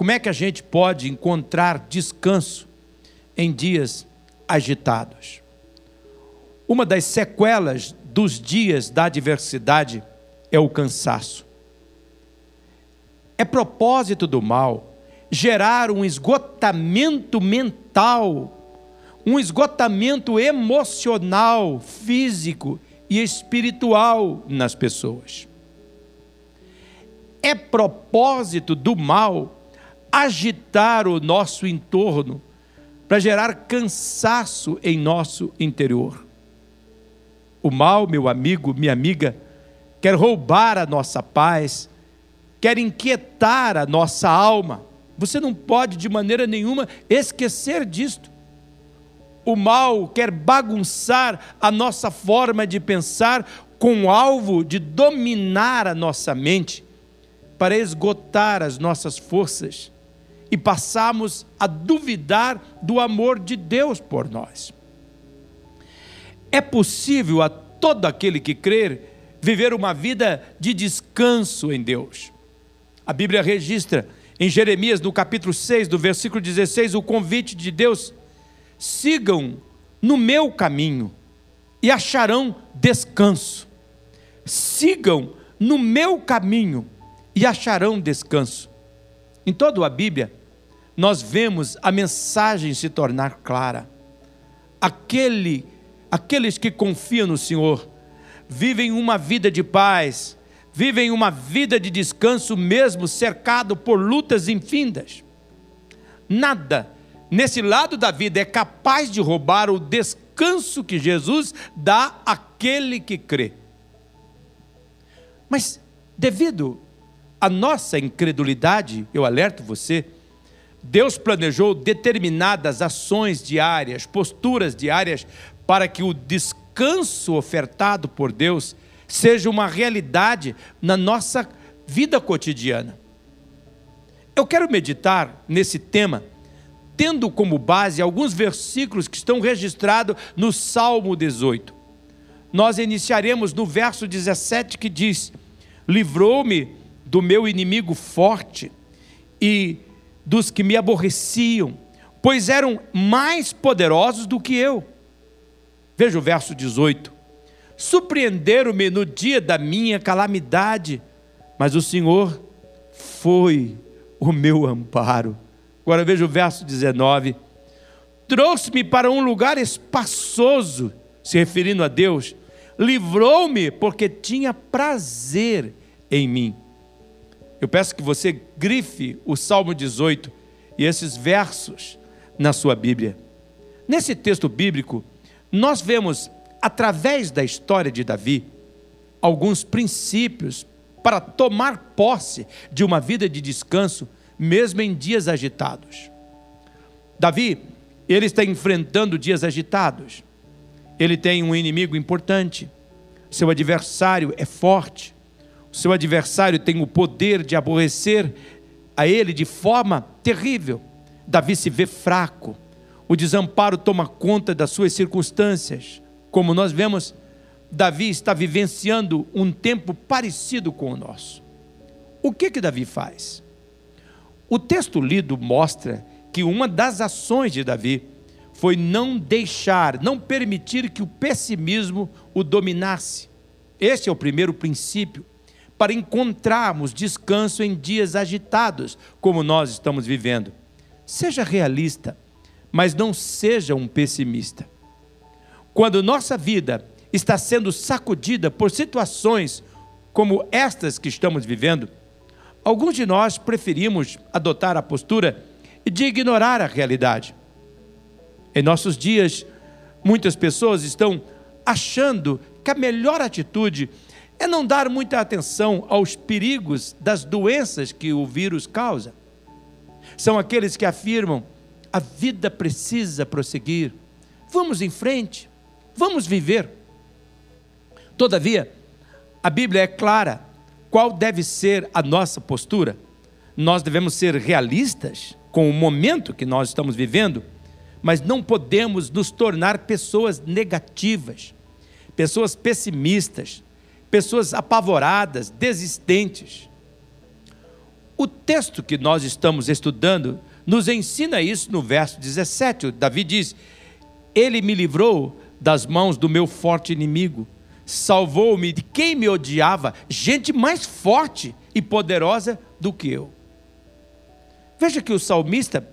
como é que a gente pode encontrar descanso em dias agitados? Uma das sequelas dos dias da adversidade é o cansaço. É propósito do mal gerar um esgotamento mental, um esgotamento emocional, físico e espiritual nas pessoas. É propósito do mal agitar o nosso entorno para gerar cansaço em nosso interior. O mal, meu amigo, minha amiga, quer roubar a nossa paz, quer inquietar a nossa alma. Você não pode de maneira nenhuma esquecer disto. O mal quer bagunçar a nossa forma de pensar com o alvo de dominar a nossa mente, para esgotar as nossas forças e passarmos a duvidar do amor de Deus por nós. É possível a todo aquele que crer viver uma vida de descanso em Deus. A Bíblia registra em Jeremias, no capítulo 6, do versículo 16, o convite de Deus: sigam no meu caminho e acharão descanso. Sigam no meu caminho e acharão descanso. Em toda a Bíblia, nós vemos a mensagem se tornar clara. Aquele Aqueles que confiam no Senhor vivem uma vida de paz, vivem uma vida de descanso, mesmo cercado por lutas infindas. Nada nesse lado da vida é capaz de roubar o descanso que Jesus dá àquele que crê. Mas, devido à nossa incredulidade, eu alerto você, Deus planejou determinadas ações diárias, posturas diárias para que o descanso ofertado por Deus seja uma realidade na nossa vida cotidiana. Eu quero meditar nesse tema, tendo como base alguns versículos que estão registrados no Salmo 18. Nós iniciaremos no verso 17 que diz: Livrou-me do meu inimigo forte e dos que me aborreciam, pois eram mais poderosos do que eu. Veja o verso 18. Surpreenderam-me no dia da minha calamidade, mas o Senhor foi o meu amparo. Agora veja o verso 19. Trouxe-me para um lugar espaçoso, se referindo a Deus, livrou-me porque tinha prazer em mim. Eu peço que você grife o Salmo 18 e esses versos na sua Bíblia. Nesse texto bíblico, nós vemos, através da história de Davi, alguns princípios para tomar posse de uma vida de descanso, mesmo em dias agitados. Davi, ele está enfrentando dias agitados. Ele tem um inimigo importante. Seu adversário é forte. Seu adversário tem o poder de aborrecer a ele de forma terrível. Davi se vê fraco o desamparo toma conta das suas circunstâncias. Como nós vemos, Davi está vivenciando um tempo parecido com o nosso. O que que Davi faz? O texto lido mostra que uma das ações de Davi foi não deixar, não permitir que o pessimismo o dominasse. Este é o primeiro princípio para encontrarmos descanso em dias agitados, como nós estamos vivendo. Seja realista mas não seja um pessimista. Quando nossa vida está sendo sacudida por situações como estas que estamos vivendo, alguns de nós preferimos adotar a postura de ignorar a realidade. Em nossos dias, muitas pessoas estão achando que a melhor atitude é não dar muita atenção aos perigos das doenças que o vírus causa. São aqueles que afirmam a vida precisa prosseguir. Vamos em frente, vamos viver. Todavia, a Bíblia é clara qual deve ser a nossa postura. Nós devemos ser realistas com o momento que nós estamos vivendo, mas não podemos nos tornar pessoas negativas, pessoas pessimistas, pessoas apavoradas, desistentes. o texto que nós estamos estudando nos ensina isso no verso 17. Davi diz: Ele me livrou das mãos do meu forte inimigo, salvou-me de quem me odiava, gente mais forte e poderosa do que eu. Veja que o salmista,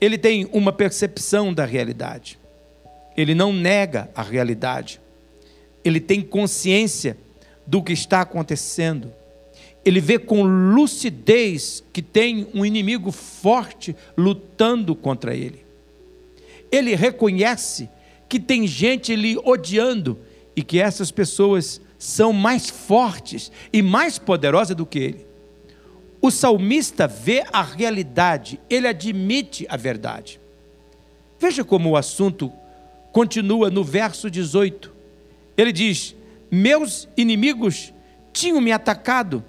ele tem uma percepção da realidade. Ele não nega a realidade. Ele tem consciência do que está acontecendo. Ele vê com lucidez que tem um inimigo forte lutando contra ele. Ele reconhece que tem gente lhe odiando e que essas pessoas são mais fortes e mais poderosas do que ele. O salmista vê a realidade, ele admite a verdade. Veja como o assunto continua no verso 18. Ele diz: Meus inimigos tinham me atacado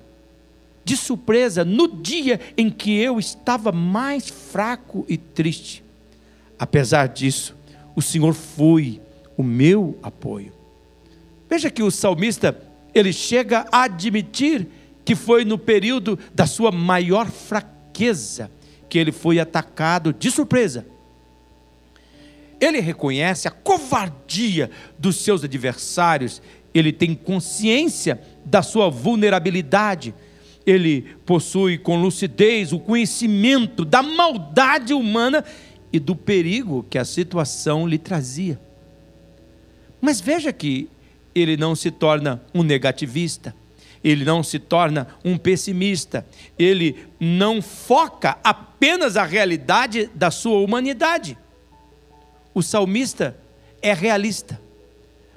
de surpresa no dia em que eu estava mais fraco e triste. Apesar disso, o Senhor foi o meu apoio. Veja que o salmista, ele chega a admitir que foi no período da sua maior fraqueza que ele foi atacado de surpresa. Ele reconhece a covardia dos seus adversários, ele tem consciência da sua vulnerabilidade, ele possui com lucidez o conhecimento da maldade humana e do perigo que a situação lhe trazia. Mas veja que ele não se torna um negativista ele não se torna um pessimista, ele não foca apenas a realidade da sua humanidade. O salmista é realista,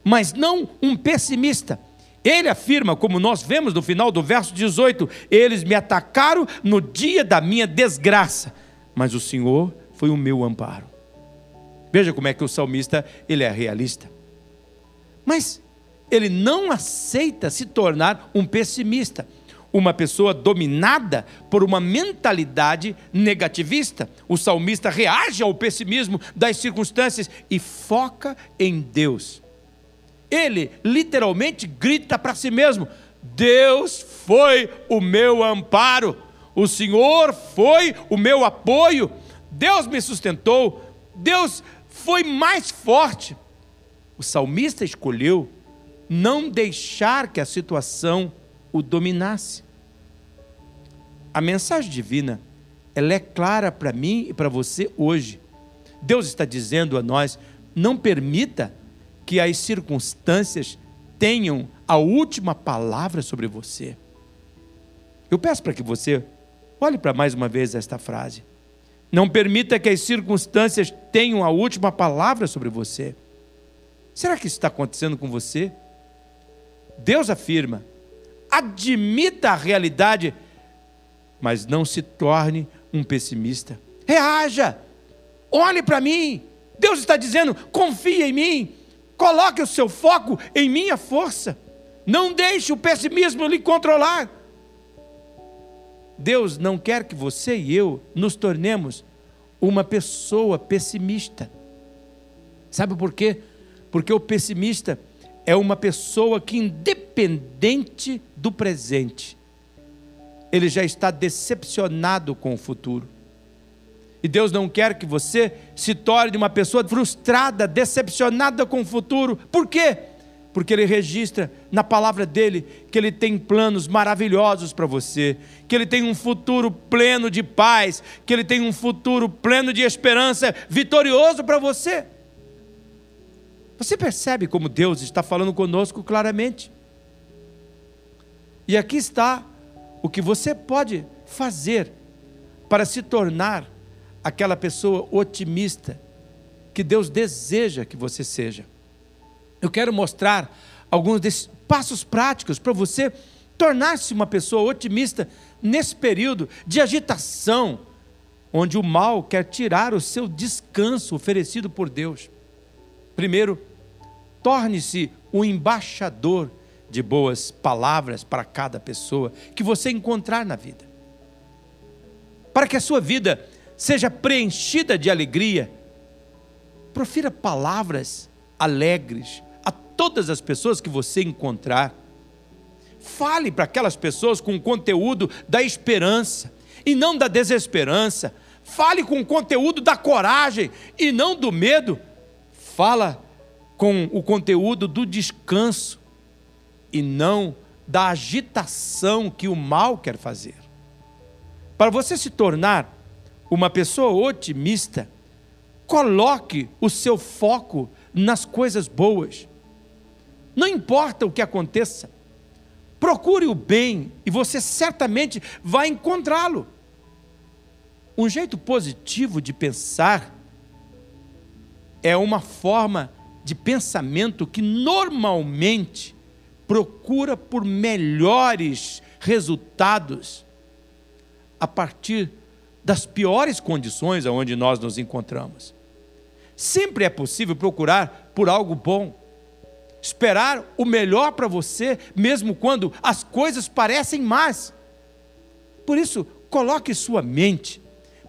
mas não um pessimista. Ele afirma, como nós vemos no final do verso 18: Eles me atacaram no dia da minha desgraça, mas o Senhor foi o meu amparo. Veja como é que o salmista ele é realista. Mas ele não aceita se tornar um pessimista, uma pessoa dominada por uma mentalidade negativista. O salmista reage ao pessimismo das circunstâncias e foca em Deus. Ele literalmente grita para si mesmo: Deus foi o meu amparo, o Senhor foi o meu apoio, Deus me sustentou, Deus foi mais forte. O salmista escolheu não deixar que a situação o dominasse. A mensagem divina, ela é clara para mim e para você hoje. Deus está dizendo a nós: não permita que as circunstâncias tenham a última palavra sobre você. Eu peço para que você olhe para mais uma vez esta frase. Não permita que as circunstâncias tenham a última palavra sobre você. Será que isso está acontecendo com você? Deus afirma: admita a realidade, mas não se torne um pessimista. Reaja, olhe para mim. Deus está dizendo: confie em mim, coloque o seu foco em minha força. Não deixe o pessimismo lhe controlar. Deus não quer que você e eu nos tornemos uma pessoa pessimista. Sabe por quê? Porque o pessimista é uma pessoa que, independente do presente, ele já está decepcionado com o futuro. E Deus não quer que você se torne uma pessoa frustrada, decepcionada com o futuro. Por quê? Porque Ele registra na palavra dele que Ele tem planos maravilhosos para você, que Ele tem um futuro pleno de paz, que Ele tem um futuro pleno de esperança, vitorioso para você. Você percebe como Deus está falando conosco claramente? E aqui está o que você pode fazer para se tornar aquela pessoa otimista que Deus deseja que você seja. Eu quero mostrar alguns desses passos práticos para você tornar-se uma pessoa otimista nesse período de agitação, onde o mal quer tirar o seu descanso oferecido por Deus. Primeiro, torne-se o embaixador de boas palavras para cada pessoa que você encontrar na vida. Para que a sua vida seja preenchida de alegria, profira palavras alegres a todas as pessoas que você encontrar. Fale para aquelas pessoas com o conteúdo da esperança. e não da desesperança. Fale com o conteúdo da coragem e não do medo. Fala com o conteúdo do descanso e não da agitação que o mal quer fazer. Para você se tornar uma pessoa otimista, coloque o seu foco nas coisas boas. Não importa o que aconteça, procure o bem e você certamente vai encontrá-lo. Um jeito positivo de pensar é uma forma de pensamento que normalmente procura por melhores resultados a partir das piores condições aonde nós nos encontramos. Sempre é possível procurar por algo bom, esperar o melhor para você, mesmo quando as coisas parecem más. Por isso, coloque sua mente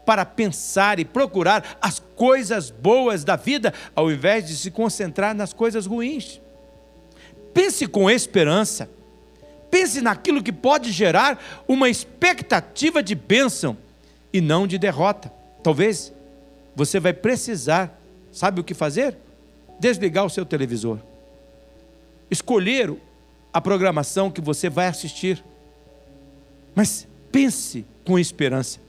para pensar e procurar as coisas boas da vida, ao invés de se concentrar nas coisas ruins. Pense com esperança. Pense naquilo que pode gerar uma expectativa de bênção e não de derrota. Talvez você vai precisar, sabe o que fazer? Desligar o seu televisor. Escolher a programação que você vai assistir. Mas pense com esperança.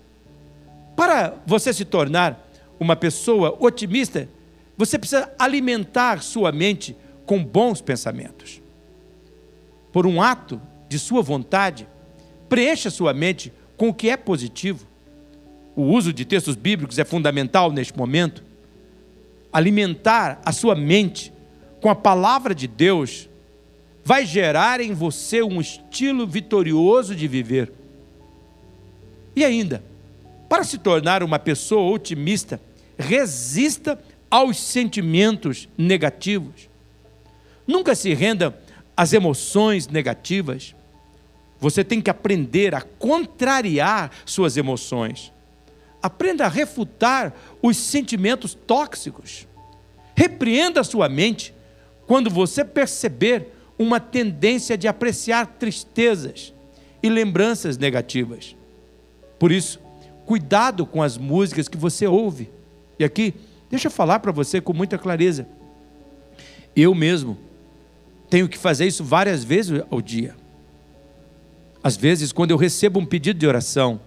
Para você se tornar uma pessoa otimista, você precisa alimentar sua mente com bons pensamentos. Por um ato de sua vontade, preencha sua mente com o que é positivo. O uso de textos bíblicos é fundamental neste momento. Alimentar a sua mente com a palavra de Deus vai gerar em você um estilo vitorioso de viver. E ainda, para se tornar uma pessoa otimista, resista aos sentimentos negativos. Nunca se renda às emoções negativas. Você tem que aprender a contrariar suas emoções. Aprenda a refutar os sentimentos tóxicos. Repreenda a sua mente quando você perceber uma tendência de apreciar tristezas e lembranças negativas. Por isso, cuidado com as músicas que você ouve. E aqui, deixa eu falar para você com muita clareza. Eu mesmo tenho que fazer isso várias vezes ao dia. Às vezes, quando eu recebo um pedido de oração,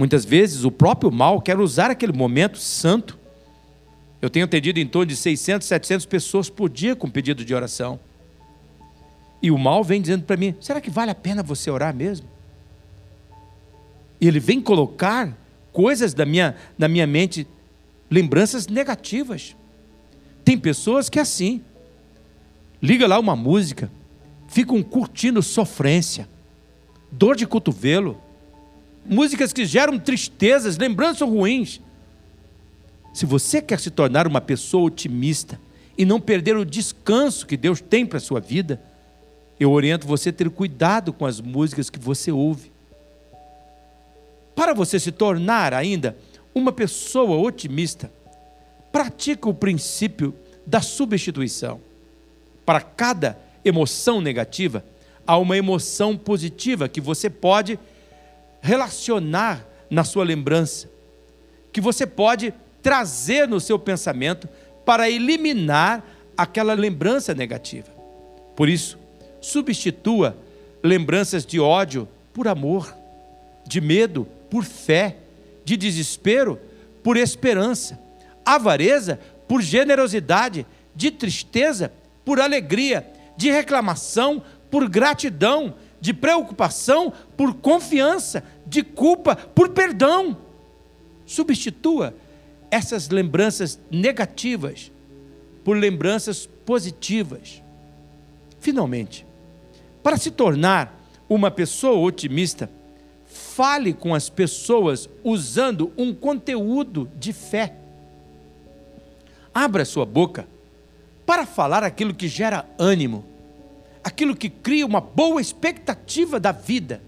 muitas vezes o próprio mal quer usar aquele momento santo. Eu tenho atendido em torno de 600, 700 pessoas por dia com pedido de oração. E o mal vem dizendo para mim: será que vale a pena você orar mesmo? E ele vem colocar coisas da minha, na minha mente, lembranças negativas. Tem pessoas que é assim liga lá uma música, ficam curtindo sofrência, dor de cotovelo, músicas que geram tristezas, lembranças ruins. Se você quer se tornar uma pessoa otimista e não perder o descanso que Deus tem para a sua vida, eu oriento você a ter cuidado com as músicas que você ouve. Para você se tornar ainda uma pessoa otimista, pratique o princípio da substituição para cada emoção negativa, há uma emoção positiva que você pode relacionar na sua lembrança, que você pode trazer no seu pensamento para eliminar aquela lembrança negativa. Por isso, substitua lembranças de ódio por amor, de medo por fé, de desespero por esperança, avareza por generosidade, de tristeza por alegria, de reclamação por gratidão, de preocupação por confiança, de culpa por perdão. Substitua essas lembranças negativas por lembranças positivas. Finalmente, para se tornar uma pessoa otimista, fale com as pessoas usando um conteúdo de fé. Abra sua boca para falar aquilo que gera ânimo, aquilo que cria uma boa expectativa da vida.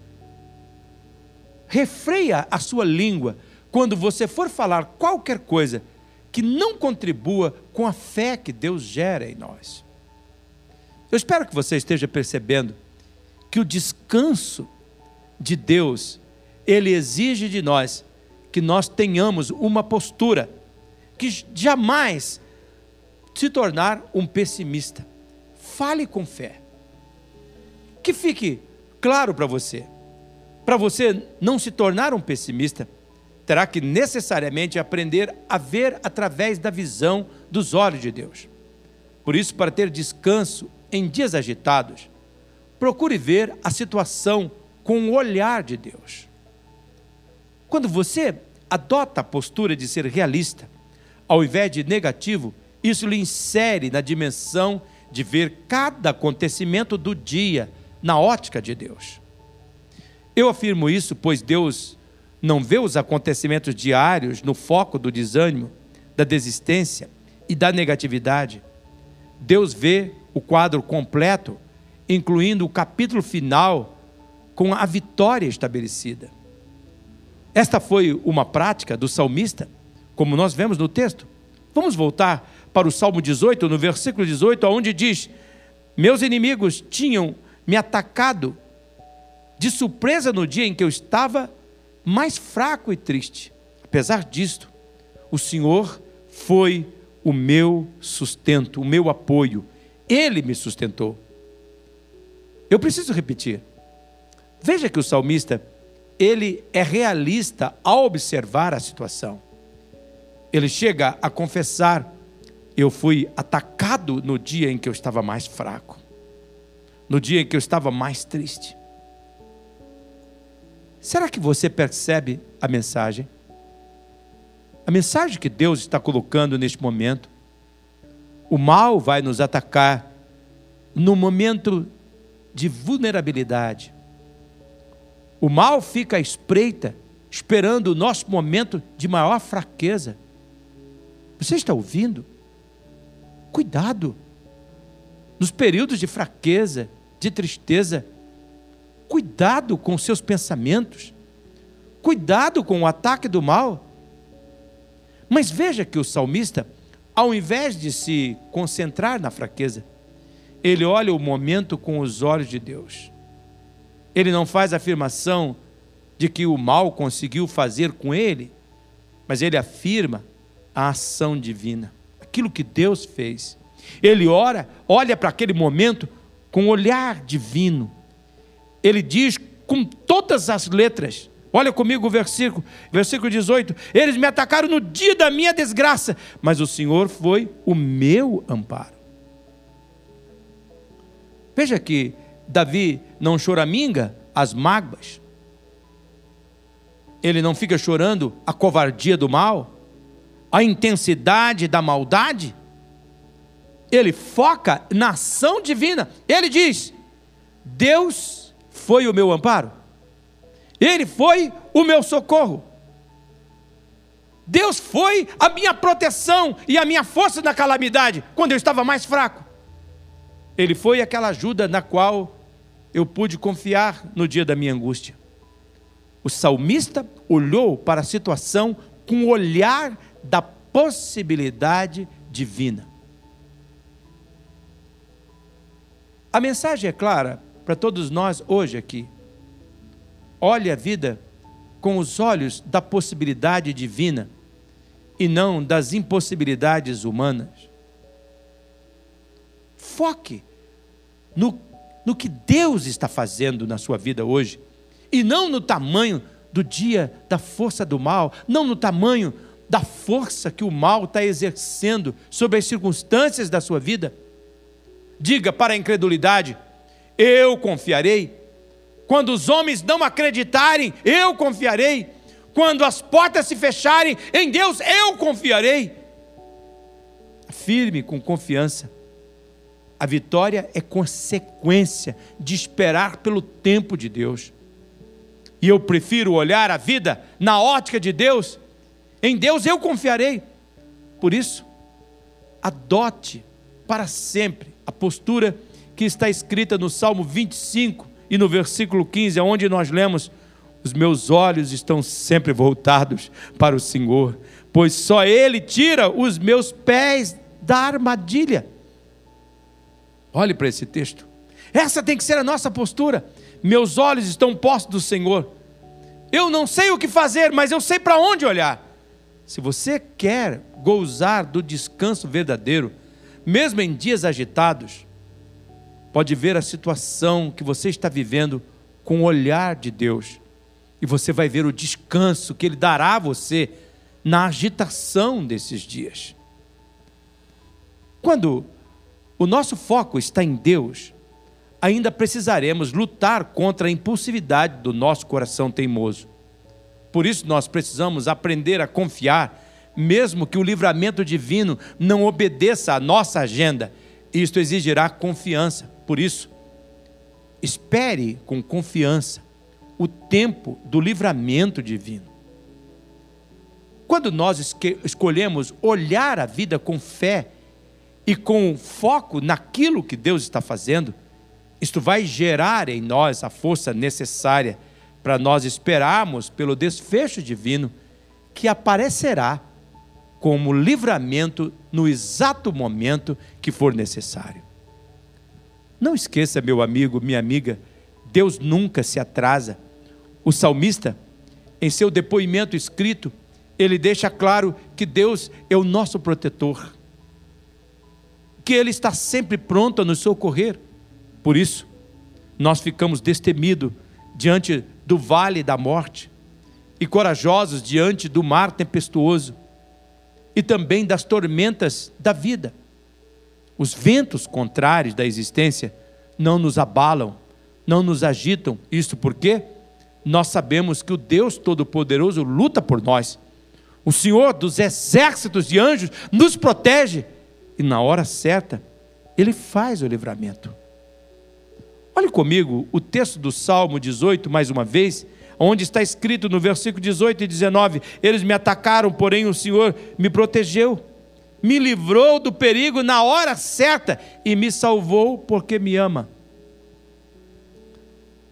Refreia a sua língua quando você for falar qualquer coisa que não contribua com a fé que Deus gera em nós. Eu espero que você esteja percebendo que o descanso de Deus ele exige de nós que nós tenhamos uma postura que jamais se tornar um pessimista. Fale com fé. Que fique claro para você. Para você não se tornar um pessimista, terá que necessariamente aprender a ver através da visão dos olhos de Deus. Por isso, para ter descanso em dias agitados, procure ver a situação com o olhar de Deus. Quando você adota a postura de ser realista, ao invés de negativo, isso lhe insere na dimensão de ver cada acontecimento do dia na ótica de Deus. Eu afirmo isso pois Deus não vê os acontecimentos diários no foco do desânimo, da desistência e da negatividade. Deus vê o quadro completo, incluindo o capítulo final com a vitória estabelecida. Esta foi uma prática do salmista, como nós vemos no texto. Vamos voltar para o Salmo 18, no versículo 18, onde diz: Meus inimigos tinham me atacado de surpresa no dia em que eu estava mais fraco e triste. Apesar disto, o Senhor foi o meu sustento, o meu apoio. Ele me sustentou. Eu preciso repetir. Veja que o salmista ele é realista ao observar a situação. Ele chega a confessar: Eu fui atacado no dia em que eu estava mais fraco, no dia em que eu estava mais triste. Será que você percebe a mensagem? A mensagem que Deus está colocando neste momento. O mal vai nos atacar no momento de vulnerabilidade, o mal fica à espreita, esperando o nosso momento de maior fraqueza. Você está ouvindo? Cuidado. Nos períodos de fraqueza, de tristeza, cuidado com seus pensamentos. Cuidado com o ataque do mal. Mas veja que o salmista, ao invés de se concentrar na fraqueza, ele olha o momento com os olhos de Deus. Ele não faz afirmação de que o mal conseguiu fazer com ele, mas ele afirma a ação divina, aquilo que Deus fez. Ele ora, olha para aquele momento com olhar divino. Ele diz com todas as letras, olha comigo o versículo, versículo 18: Eles me atacaram no dia da minha desgraça, mas o Senhor foi o meu amparo. Veja que Davi não choraminga as mágoas. Ele não fica chorando a covardia do mal, a intensidade da maldade. Ele foca na ação divina. Ele diz: Deus foi o meu amparo. Ele foi o meu socorro. Deus foi a minha proteção e a minha força na calamidade, quando eu estava mais fraco. Ele foi aquela ajuda na qual eu pude confiar no dia da minha angústia. O salmista olhou para a situação com o olhar da possibilidade divina. A mensagem é clara para todos nós hoje aqui. Olhe a vida com os olhos da possibilidade divina e não das impossibilidades humanas. Foque no, no que Deus está fazendo na sua vida hoje, e não no tamanho do dia da força do mal, não no tamanho da força que o mal está exercendo sobre as circunstâncias da sua vida. Diga para a incredulidade: eu confiarei. Quando os homens não acreditarem, eu confiarei. Quando as portas se fecharem, em Deus eu confiarei. Firme com confiança a vitória é consequência de esperar pelo tempo de Deus. E eu prefiro olhar a vida na ótica de Deus. Em Deus eu confiarei. Por isso, adote para sempre a postura que está escrita no Salmo 25 e no versículo 15, onde nós lemos: Os meus olhos estão sempre voltados para o Senhor, pois só Ele tira os meus pés da armadilha. Olhe para esse texto. Essa tem que ser a nossa postura. Meus olhos estão postos do Senhor. Eu não sei o que fazer, mas eu sei para onde olhar. Se você quer gozar do descanso verdadeiro, mesmo em dias agitados, pode ver a situação que você está vivendo com o olhar de Deus. E você vai ver o descanso que Ele dará a você na agitação desses dias. Quando o nosso foco está em Deus, ainda precisaremos lutar contra a impulsividade do nosso coração teimoso. Por isso, nós precisamos aprender a confiar, mesmo que o livramento divino não obedeça à nossa agenda. Isto exigirá confiança. Por isso, espere com confiança o tempo do livramento divino. Quando nós escolhemos olhar a vida com fé e com foco naquilo que Deus está fazendo, isto vai gerar em nós a força necessária para nós esperarmos pelo desfecho divino que aparecerá como livramento no exato momento que for necessário. Não esqueça, meu amigo, minha amiga, Deus nunca se atrasa. O salmista, em seu depoimento escrito, ele deixa claro que Deus é o nosso protetor, que Ele está sempre pronto a nos socorrer. Por isso, nós ficamos destemidos diante do vale da morte e corajosos diante do mar tempestuoso e também das tormentas da vida. Os ventos contrários da existência não nos abalam, não nos agitam. Isso porque nós sabemos que o Deus Todo-Poderoso luta por nós. O Senhor dos exércitos de anjos nos protege e na hora certa ele faz o livramento. Olhe comigo o texto do Salmo 18, mais uma vez, onde está escrito no versículo 18 e 19: Eles me atacaram, porém o Senhor me protegeu, me livrou do perigo na hora certa e me salvou porque me ama.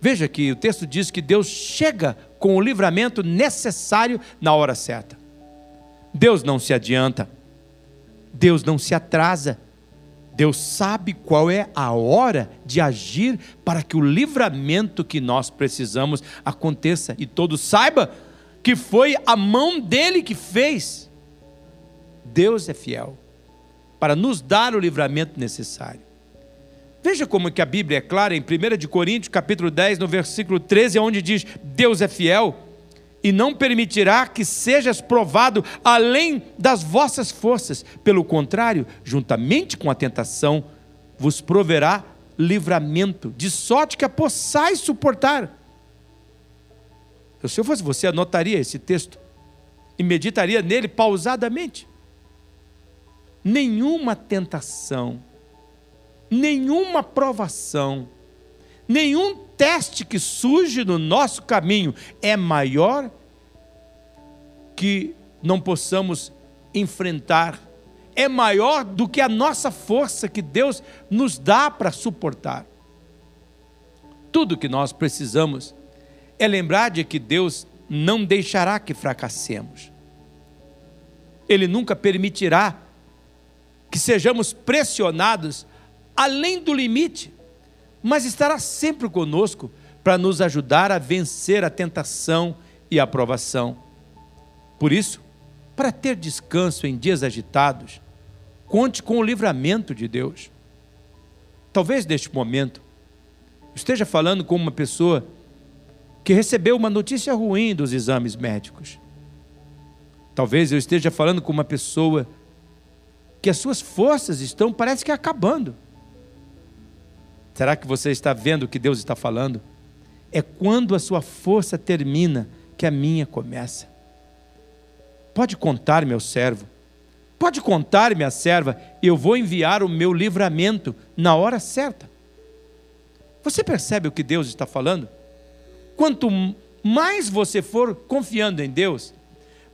Veja que o texto diz que Deus chega com o livramento necessário na hora certa. Deus não se adianta, Deus não se atrasa. Deus sabe qual é a hora de agir para que o livramento que nós precisamos aconteça e todos saiba que foi a mão dele que fez. Deus é fiel para nos dar o livramento necessário. Veja como que a Bíblia é clara em 1 de Coríntios, capítulo 10, no versículo 13, onde diz: Deus é fiel e não permitirá que sejas provado além das vossas forças. Pelo contrário, juntamente com a tentação, vos proverá livramento, de sorte que a possais suportar. Se eu fosse você, anotaria esse texto e meditaria nele pausadamente. Nenhuma tentação, nenhuma provação, nenhum teste que surge no nosso caminho é maior que não possamos enfrentar, é maior do que a nossa força que Deus nos dá para suportar. Tudo que nós precisamos é lembrar de que Deus não deixará que fracassemos. Ele nunca permitirá que sejamos pressionados além do limite mas estará sempre conosco para nos ajudar a vencer a tentação e a provação. Por isso, para ter descanso em dias agitados, conte com o livramento de Deus. Talvez neste momento esteja falando com uma pessoa que recebeu uma notícia ruim dos exames médicos. Talvez eu esteja falando com uma pessoa que as suas forças estão, parece que acabando. Será que você está vendo o que Deus está falando? É quando a sua força termina que a minha começa. Pode contar, meu servo. Pode contar, minha serva, eu vou enviar o meu livramento na hora certa. Você percebe o que Deus está falando? Quanto mais você for confiando em Deus,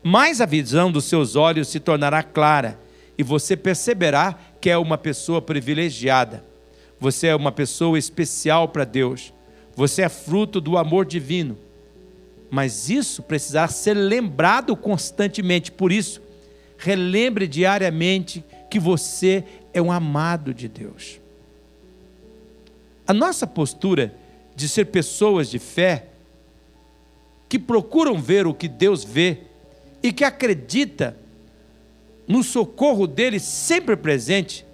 mais a visão dos seus olhos se tornará clara e você perceberá que é uma pessoa privilegiada você é uma pessoa especial para Deus. Você é fruto do amor divino. Mas isso precisará ser lembrado constantemente. Por isso, relembre diariamente que você é um amado de Deus. A nossa postura de ser pessoas de fé que procuram ver o que Deus vê e que acredita no socorro dele sempre presente,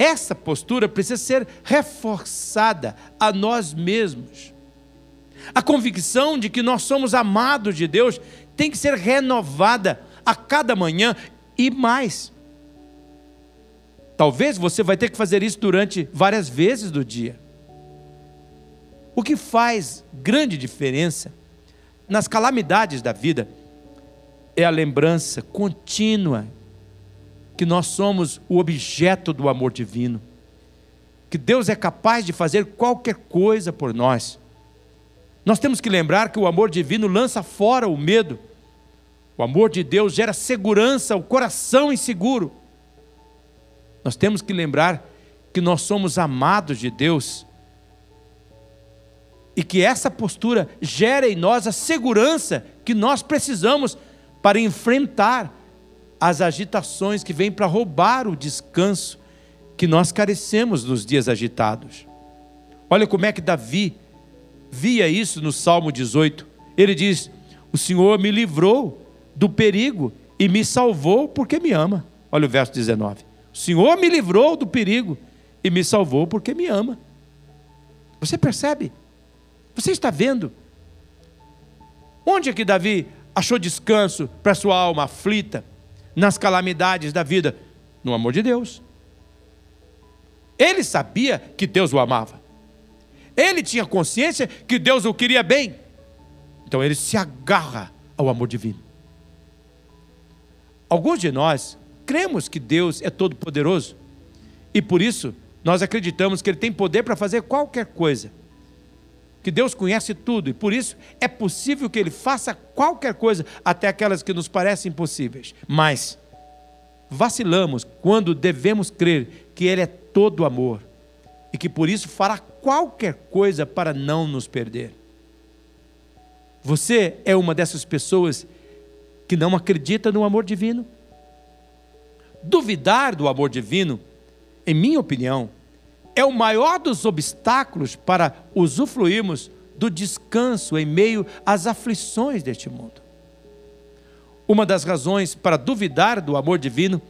essa postura precisa ser reforçada a nós mesmos. A convicção de que nós somos amados de Deus tem que ser renovada a cada manhã e mais. Talvez você vai ter que fazer isso durante várias vezes do dia. O que faz grande diferença nas calamidades da vida é a lembrança contínua que nós somos o objeto do amor divino, que Deus é capaz de fazer qualquer coisa por nós. Nós temos que lembrar que o amor divino lança fora o medo. O amor de Deus gera segurança, o coração inseguro. Nós temos que lembrar que nós somos amados de Deus e que essa postura gera em nós a segurança que nós precisamos para enfrentar as agitações que vêm para roubar o descanso que nós carecemos nos dias agitados. Olha como é que Davi via isso no Salmo 18. Ele diz: O Senhor me livrou do perigo e me salvou porque me ama. Olha o verso 19. O Senhor me livrou do perigo e me salvou porque me ama. Você percebe? Você está vendo? Onde é que Davi achou descanso para sua alma aflita, nas calamidades da vida? No amor de Deus. Ele sabia que Deus o amava. Ele tinha consciência que Deus o queria bem. Então ele se agarra ao amor divino. Alguns de nós cremos que Deus é todo-poderoso e por isso nós acreditamos que Ele tem poder para fazer qualquer coisa. Que Deus conhece tudo e por isso é possível que Ele faça qualquer coisa, até aquelas que nos parecem impossíveis. Mas vacilamos quando devemos crer que Ele é todo amor e que por isso fará qualquer coisa para não nos perder. Você é uma dessas pessoas que não acredita no amor divino? Duvidar do amor divino, em minha opinião, é o maior dos obstáculos para usufruirmos do descanso em meio às aflições deste mundo. Uma das razões para duvidar do amor divino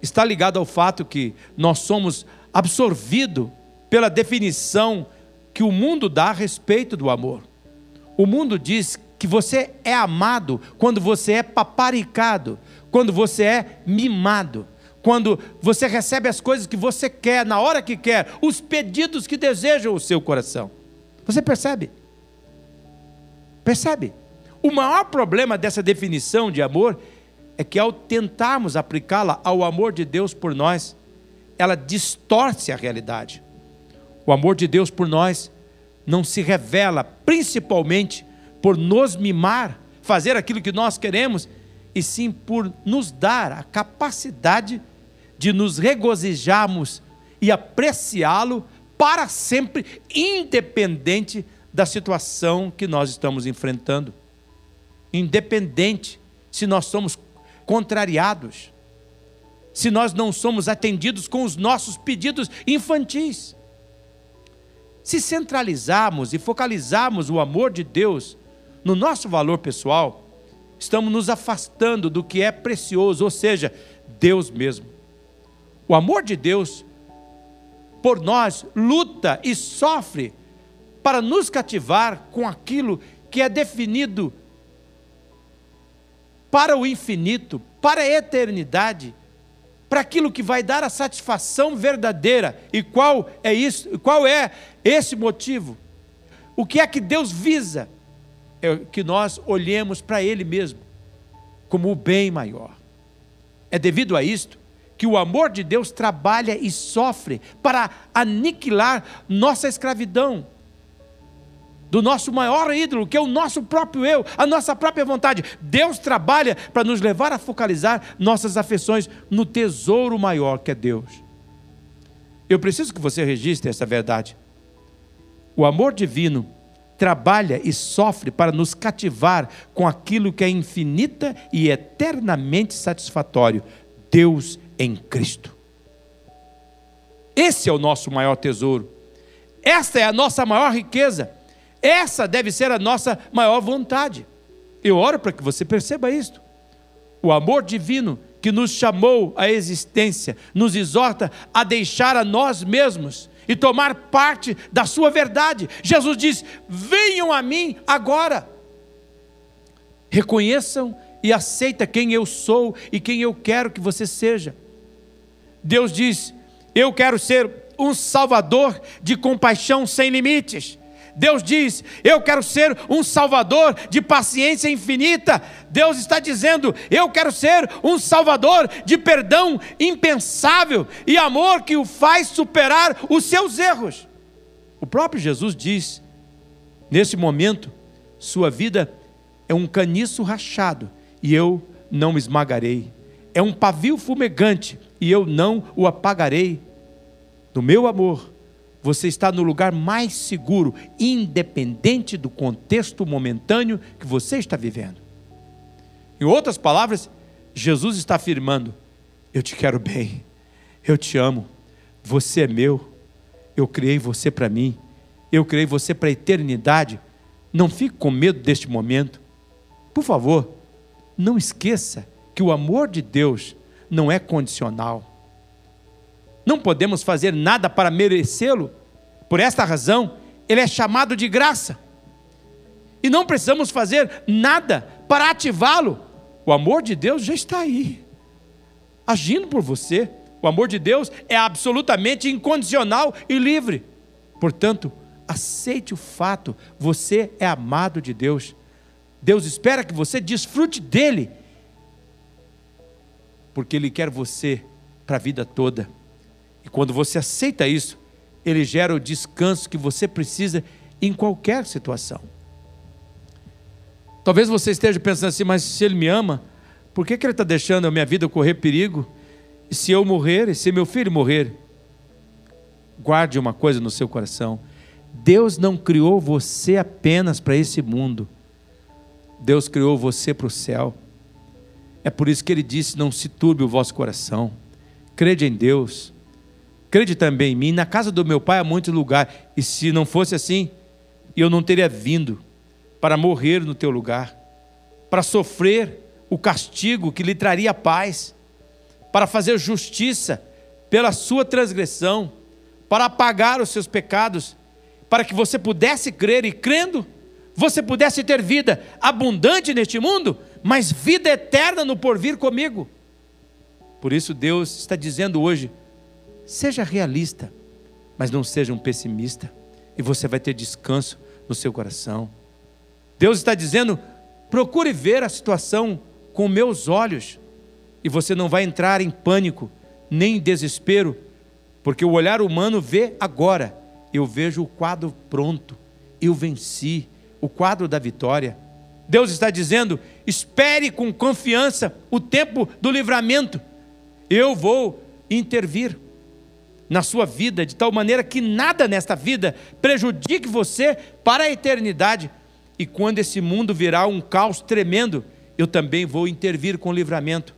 está ligada ao fato que nós somos absorvidos pela definição que o mundo dá a respeito do amor. O mundo diz que você é amado quando você é paparicado, quando você é mimado, quando você recebe as coisas que você quer, na hora que quer, os pedidos que desejam o seu coração. Você percebe? Percebe? O maior problema dessa definição de amor é que ao tentarmos aplicá-la ao amor de Deus por nós, ela distorce a realidade. O amor de Deus por nós não se revela principalmente por nos mimar, fazer aquilo que nós queremos, e sim por nos dar a capacidade de nos regozijarmos e apreciá-lo para sempre, independente da situação que nós estamos enfrentando. Independente se nós somos contrariados, se nós não somos atendidos com os nossos pedidos infantis. Se centralizarmos e focalizarmos o amor de Deus no nosso valor pessoal, estamos nos afastando do que é precioso, ou seja, Deus mesmo. O amor de Deus por nós luta e sofre para nos cativar com aquilo que é definido para o infinito, para a eternidade para aquilo que vai dar a satisfação verdadeira. E qual é isso? Qual é esse motivo? O que é que Deus visa? É que nós olhemos para ele mesmo como o bem maior. É devido a isto que o amor de Deus trabalha e sofre para aniquilar nossa escravidão do nosso maior ídolo, que é o nosso próprio eu, a nossa própria vontade. Deus trabalha para nos levar a focalizar nossas afeições no tesouro maior que é Deus. Eu preciso que você registre essa verdade. O amor divino trabalha e sofre para nos cativar com aquilo que é infinita e eternamente satisfatório: Deus em Cristo. Esse é o nosso maior tesouro. Esta é a nossa maior riqueza Essa deve ser a nossa maior vontade. Eu oro para que você perceba isto. O amor divino que nos chamou à existência nos exorta a deixar a nós mesmos e tomar parte da sua verdade. Jesus diz: Venham a mim agora. Reconheçam e aceita quem eu sou e quem eu quero que você seja. Deus diz: Eu quero ser um salvador de compaixão sem limites. Deus diz: Eu quero ser um salvador de paciência infinita. Deus está dizendo: Eu quero ser um salvador de perdão impensável e amor que o faz superar os seus erros. O próprio Jesus diz: Nesse momento, sua vida é um caniço rachado e eu não esmagarei. É um pavio fumegante e eu não o apagarei. No meu amor, você está no lugar mais seguro, independente do contexto momentâneo que você está vivendo. Em outras palavras, Jesus está afirmando: Eu te quero bem, eu te amo, você é meu, eu criei você para mim, eu criei você para a eternidade. Não fique com medo deste momento. Por favor, não esqueça que o amor de Deus não é condicional. Não podemos fazer nada para merecê-lo. Por esta razão, ele é chamado de graça. E não precisamos fazer nada para ativá-lo. O amor de Deus já está aí, agindo por você. O amor de Deus é absolutamente incondicional e livre. Portanto, aceite o fato, você é amado de Deus. Deus espera que você desfrute dele, porque Ele quer você para a vida toda. E quando você aceita isso, ele gera o descanso que você precisa em qualquer situação. Talvez você esteja pensando assim, mas se ele me ama, por que, que ele está deixando a minha vida correr perigo? E se eu morrer, e se meu filho morrer? Guarde uma coisa no seu coração: Deus não criou você apenas para esse mundo, Deus criou você para o céu. É por isso que ele disse: Não se turbe o vosso coração, crede em Deus Crede também em mim, na casa do meu pai há muito lugar, e se não fosse assim, eu não teria vindo para morrer no teu lugar, para sofrer o castigo que lhe traria paz, para fazer justiça pela sua transgressão, para apagar os seus pecados, para que você pudesse crer e crendo, você pudesse ter vida abundante neste mundo, mas vida eterna no porvir comigo. Por isso Deus está dizendo hoje: Seja realista, mas não seja um pessimista, e você vai ter descanso no seu coração. Deus está dizendo: procure ver a situação com meus olhos, e você não vai entrar em pânico, nem em desespero, porque o olhar humano vê agora. Eu vejo o quadro pronto, eu venci, o quadro da vitória. Deus está dizendo: espere com confiança o tempo do livramento, eu vou intervir na sua vida, de tal maneira que nada nesta vida prejudique você para a eternidade. E quando esse mundo virar um caos tremendo, eu também vou intervir com livramento.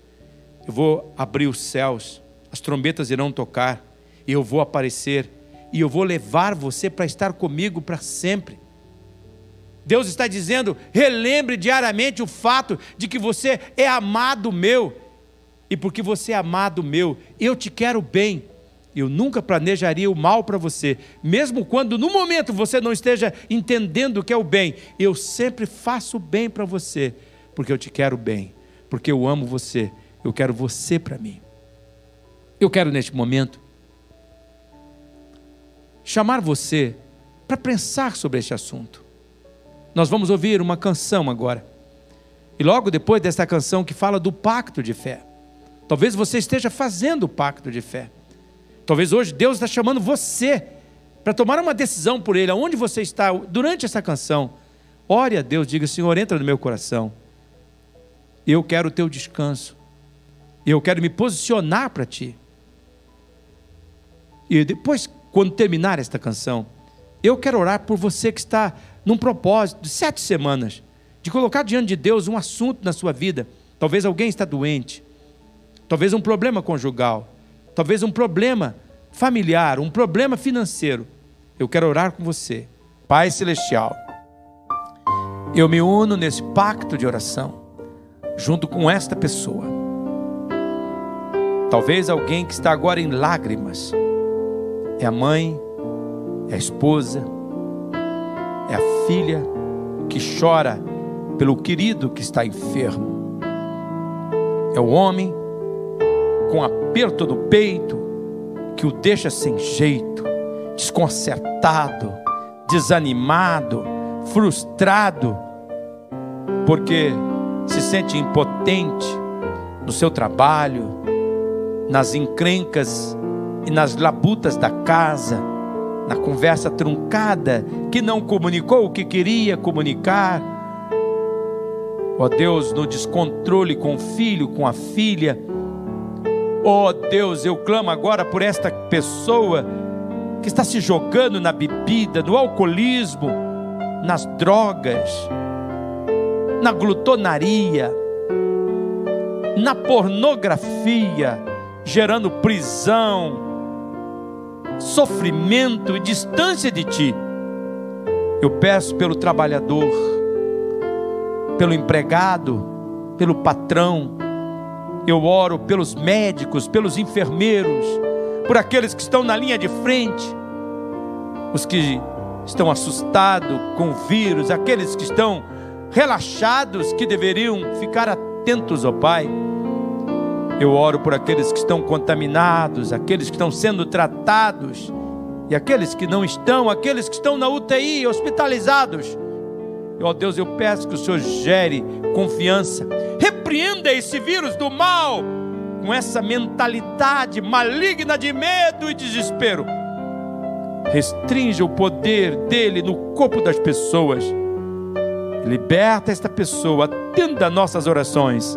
Eu vou abrir os céus, as trombetas irão tocar, e eu vou aparecer, e eu vou levar você para estar comigo para sempre. Deus está dizendo: relembre diariamente o fato de que você é amado meu, e porque você é amado meu, eu te quero bem eu nunca planejaria o mal para você, mesmo quando no momento você não esteja entendendo o que é o bem. Eu sempre faço o bem para você, porque eu te quero bem, porque eu amo você, eu quero você para mim. Eu quero neste momento chamar você para pensar sobre este assunto. Nós vamos ouvir uma canção agora. E logo depois desta canção que fala do pacto de fé. Talvez você esteja fazendo o pacto de fé. Talvez hoje Deus está chamando você para tomar uma decisão por Ele, aonde você está durante essa canção. Ore a Deus, diga: Senhor, entra no meu coração. Eu quero o teu descanso. Eu quero me posicionar para ti. E depois, quando terminar esta canção, eu quero orar por você que está num propósito de sete semanas, de colocar diante de Deus um assunto na sua vida. Talvez alguém está doente, talvez um problema conjugal, talvez um problema familiar, um problema financeiro, eu quero orar com você. Pai Celestial, Eu me uno nesse pacto de oração, junto com esta pessoa. Talvez alguém que está agora em lágrimas, é a mãe, é a esposa, é a filha que chora pelo querido que está enfermo. É o homem com aperto no peito que o deixa sem jeito, desconcertado, desanimado, frustrado, porque se sente impotente no seu trabalho, nas encrencas e nas labutas da casa, na conversa truncada, que não comunicou o que queria comunicar. Ó oh Deus, no descontrole com o filho, com a filha. Oh Deus, eu clamo agora por esta pessoa que está se jogando na bebida, no alcoolismo, nas drogas, na glutonaria, na pornografia, gerando prisão, sofrimento e distância de ti. Eu peço pelo trabalhador, pelo empregado, pelo patrão, eu oro pelos médicos, pelos enfermeiros, por aqueles que estão na linha de frente, os que estão assustados com o vírus, aqueles que estão relaxados, que deveriam ficar atentos, ó Pai. Eu oro por aqueles que estão contaminados, aqueles que estão sendo tratados, e aqueles que não estão, aqueles que estão na UTI, hospitalizados. Ó Deus, eu peço que o Senhor gere confiança, repreenda esse vírus do mal, com essa mentalidade maligna de medo e desespero. Restrinja o poder dele no corpo das pessoas. Liberta esta pessoa, atenda nossas orações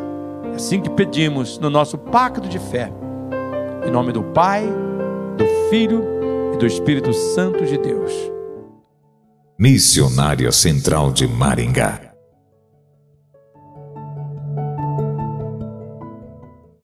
é assim que pedimos no nosso pacto de fé. Em nome do Pai, do Filho e do Espírito Santo de Deus. Missionária Central de Maringá